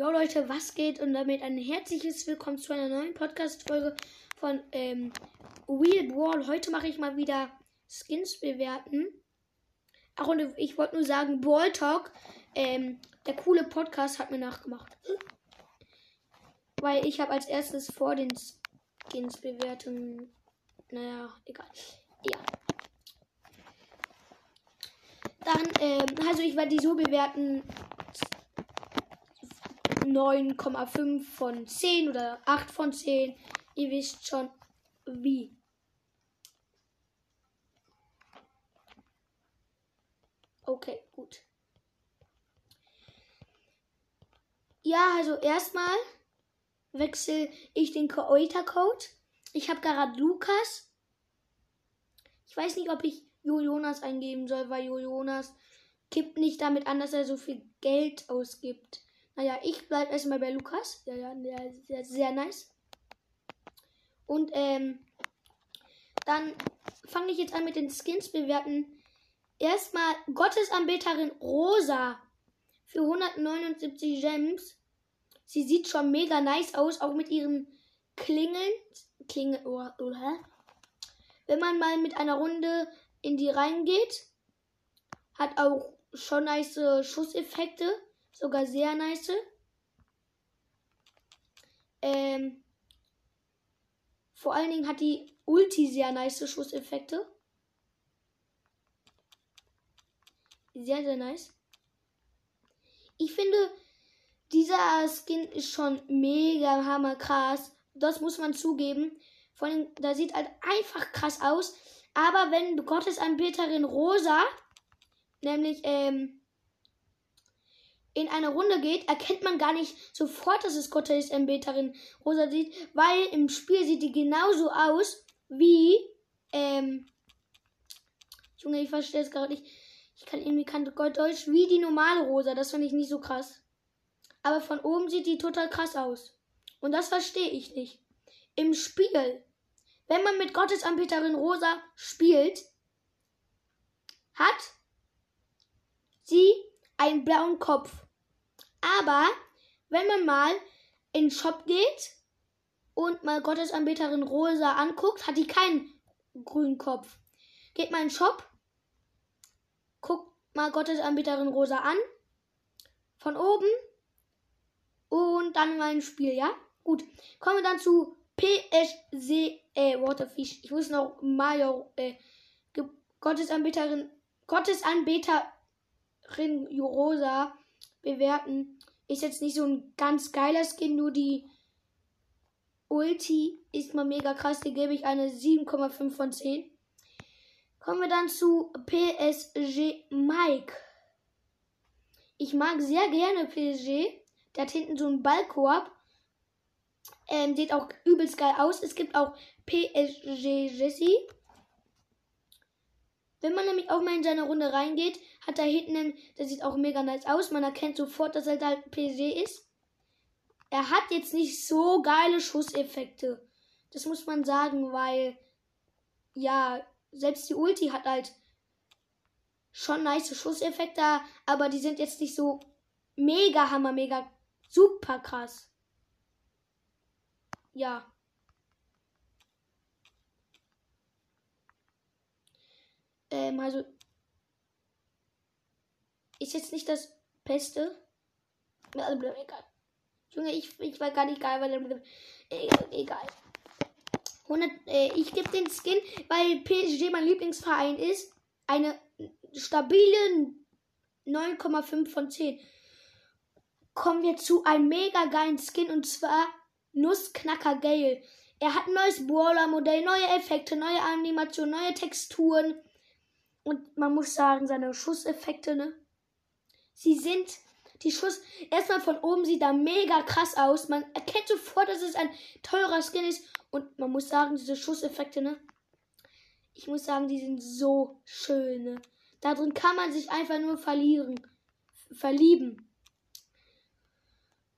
Jo Leute, was geht? Und damit ein herzliches Willkommen zu einer neuen Podcast-Folge von ähm, Wheel Brawl. Heute mache ich mal wieder Skins bewerten. Ach, und ich wollte nur sagen, Brawl Talk, ähm, der coole Podcast hat mir nachgemacht. Weil ich habe als erstes vor den Skins bewerten. Naja, egal. Ja. Dann, ähm, also ich werde die so bewerten, 9,5 von 10 oder 8 von 10. Ihr wisst schon wie. Okay, gut. Ja, also erstmal wechsle ich den Koita-Code. Ich habe gerade Lukas. Ich weiß nicht, ob ich Jo eingeben soll, weil Jo gibt nicht damit an, dass er so viel Geld ausgibt. Naja, ich bleibe erstmal bei Lukas. Ja, ja, der, ist sehr nice. Und ähm, dann fange ich jetzt an mit den Skins bewerten. Erstmal Gottesanbeterin Rosa für 179 Gems. Sie sieht schon mega nice aus, auch mit ihren Klingeln. Klingel, oh, oh? Wenn man mal mit einer Runde in die reingeht, hat auch schon nice Schusseffekte. Sogar sehr nice. Ähm, vor allen Dingen hat die Ulti sehr nice Schusseffekte. Sehr, sehr nice. Ich finde, dieser Skin ist schon mega hammer krass. Das muss man zugeben. Vor allem, da sieht halt einfach krass aus. Aber wenn Gottesanbeterin Rosa, nämlich, ähm, in eine Runde geht, erkennt man gar nicht sofort, dass es Gottes Anbeterin Rosa sieht, weil im Spiel sieht die genauso aus wie, ähm, Junge, ich verstehe es gerade nicht. Ich kann irgendwie kein Deutsch wie die normale Rosa. Das finde ich nicht so krass. Aber von oben sieht die total krass aus. Und das verstehe ich nicht. Im Spiel, wenn man mit Gottes Anbeterin Rosa spielt, hat sie einen blauen Kopf. Aber wenn man mal in den Shop geht und mal Gottesanbeterin Rosa anguckt, hat die keinen grünen Kopf. Geht mal in den Shop, guckt mal Gottesanbeterin Rosa an, von oben und dann mal ins Spiel, ja? Gut, kommen wir dann zu PSG, äh, Waterfish. Ich muss noch Major, äh, Gottesanbeterin, Gottesanbeter Rosa bewerten. Ist jetzt nicht so ein ganz geiler Skin, nur die Ulti ist mal mega krass. Die gebe ich eine 7,5 von 10. Kommen wir dann zu PSG Mike. Ich mag sehr gerne PSG. Der hat hinten so einen Ballkorb. Ähm, sieht auch übelst geil aus. Es gibt auch PSG Jessie. Wenn man nämlich auch mal in seine Runde reingeht, hat da hinten, der sieht auch mega nice aus. Man erkennt sofort, dass er da halt PSG ist. Er hat jetzt nicht so geile Schusseffekte. Das muss man sagen, weil, ja, selbst die Ulti hat halt schon nice Schusseffekte, aber die sind jetzt nicht so mega hammer, mega super krass. Ja. Ähm, also. Ist jetzt nicht das Beste. Also, egal. Junge, ich, ich war gar nicht geil, weil. Egal. 100, äh, ich gebe den Skin, weil PSG mein Lieblingsverein ist, eine stabile 9,5 von 10. Kommen wir zu einem mega geilen Skin und zwar Nussknacker Gale. Er hat ein neues Brawler-Modell, neue Effekte, neue Animationen, neue Texturen. Und man muss sagen, seine Schusseffekte, ne? Sie sind die Schuss. Erstmal von oben sieht er mega krass aus. Man erkennt sofort, dass es ein teurer Skin ist. Und man muss sagen, diese Schusseffekte, ne? Ich muss sagen, die sind so schön, ne? Darin kann man sich einfach nur verlieren. Verlieben.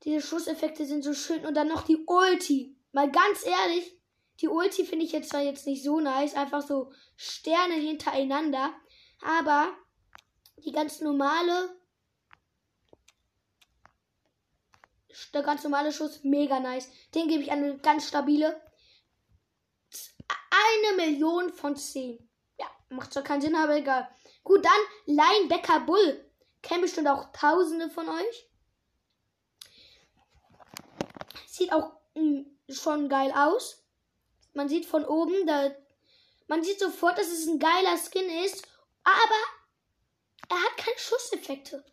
Diese Schusseffekte sind so schön. Und dann noch die Ulti. Mal ganz ehrlich, die Ulti finde ich jetzt zwar jetzt nicht so nice, einfach so Sterne hintereinander, aber die ganz normale der ganz normale Schuss, mega nice. Den gebe ich eine ganz stabile. Eine Million von 10. Ja, macht zwar keinen Sinn, aber egal. Gut, dann Linebacker Bull. Kennen bestimmt auch Tausende von euch. Sieht auch mh, hm, schon geil aus. Man sieht von oben, da, man sieht sofort, dass es ein geiler Skin ist, aber er hat keine Schusseffekte.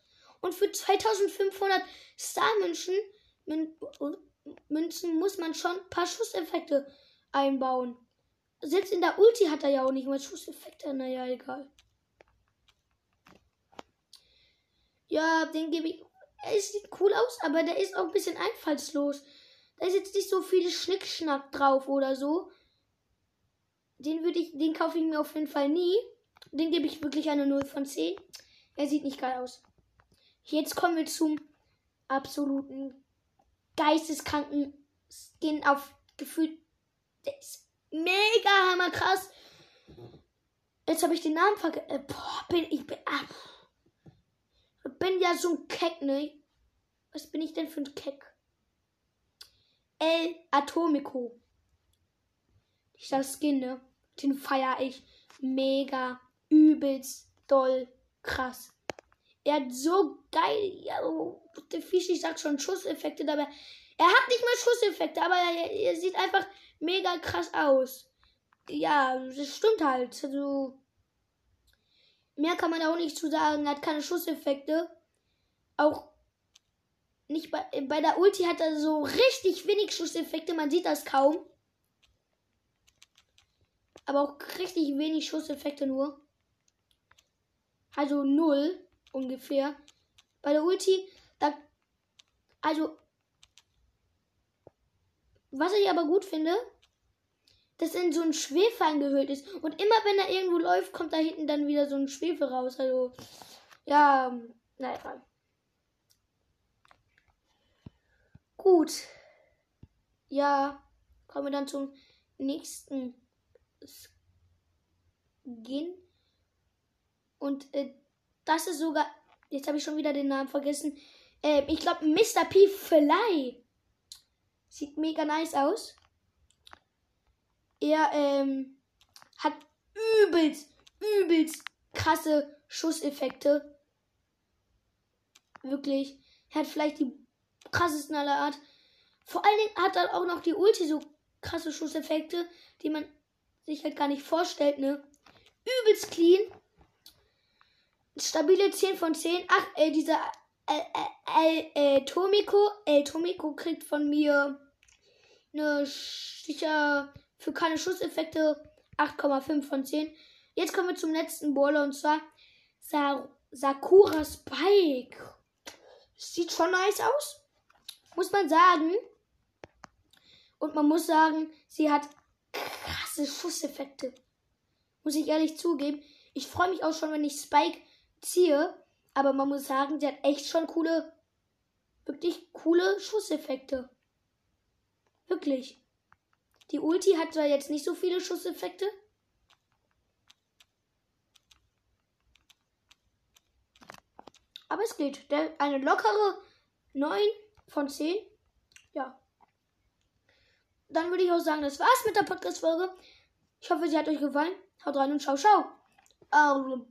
Und für 2500 Star-Münzen Münzen muss man schon ein paar Schusseffekte einbauen. Selbst in der Ulti hat er ja auch nicht mal Schusseffekte. Naja, egal. Ja, den gebe ich. Er sieht cool aus, aber der ist auch ein bisschen einfallslos. Da ist jetzt nicht so viel Schnickschnack drauf oder so. Den würde ich, den kaufe ich mir auf jeden Fall nie. Den gebe ich wirklich eine 0 von 10. Er sieht nicht geil aus. Jetzt kommen wir zum absoluten geisteskranken Skin auf gefühlt. Der ist mega hammerkrass. Jetzt habe ich den Namen vergessen. Äh, boah, bin ich bin, ah, bin ja so ein Keck, ne? Was bin ich denn für ein Keck? El Atomico. Ich das Skin, ne? Den feiere ich mega, übelst doll krass. Er hat so geil, ja, der Fisch, ich sag schon Schusseffekte dabei. Er hat nicht mal Schusseffekte, aber er, er sieht einfach mega krass aus. Ja, das stimmt halt. Also, mehr kann man auch nicht zu sagen. Er hat keine Schusseffekte. Auch nicht bei, bei der Ulti hat er so richtig wenig Schusseffekte. Man sieht das kaum. Aber auch richtig wenig Schusseffekte nur. Also null ungefähr. Bei der Ulti, da. Also. Was ich aber gut finde, dass in so ein Schwefel eingehüllt ist. Und immer wenn er irgendwo läuft, kommt da hinten dann wieder so ein Schwefel raus. Also. Ja, naja. Gut. Ja, kommen wir dann zum nächsten Skin. Und äh, das ist sogar. Jetzt habe ich schon wieder den Namen vergessen. Äh, ich glaube, Mr. P. Fly. Sieht mega nice aus. Er ähm, hat übelst, übelst krasse Schusseffekte. Wirklich. Er hat vielleicht die krassesten aller Art. Vor allen Dingen hat er auch noch die Ulti so krasse Schusseffekte, die man sich halt gar nicht vorstellt, ne? Übelst clean. Stabile 10 von 10. Ach, äh, dieser äh, äh, äh, Tomiko, äh, Tomiko kriegt von mir eine sicher für keine Schusseffekte 8,5 von 10. Jetzt kommen wir zum letzten Baller und zwar Sa Sakura Spike. Sieht schon nice aus. Muss man sagen. Und man muss sagen, sie hat krasse Schusseffekte. Muss ich ehrlich zugeben. Ich freue mich auch schon, wenn ich Spike ziehe. Aber man muss sagen, sie hat echt schon coole, wirklich coole Schusseffekte. Wirklich. Die Ulti hat zwar jetzt nicht so viele Schusseffekte. Aber es geht. Eine lockere 9 von 10. Ja. Dann würde ich auch sagen, das war's mit der Podcast-Folge. Ich hoffe, sie hat euch gefallen. Haut rein und ciao, ciao. Ähm,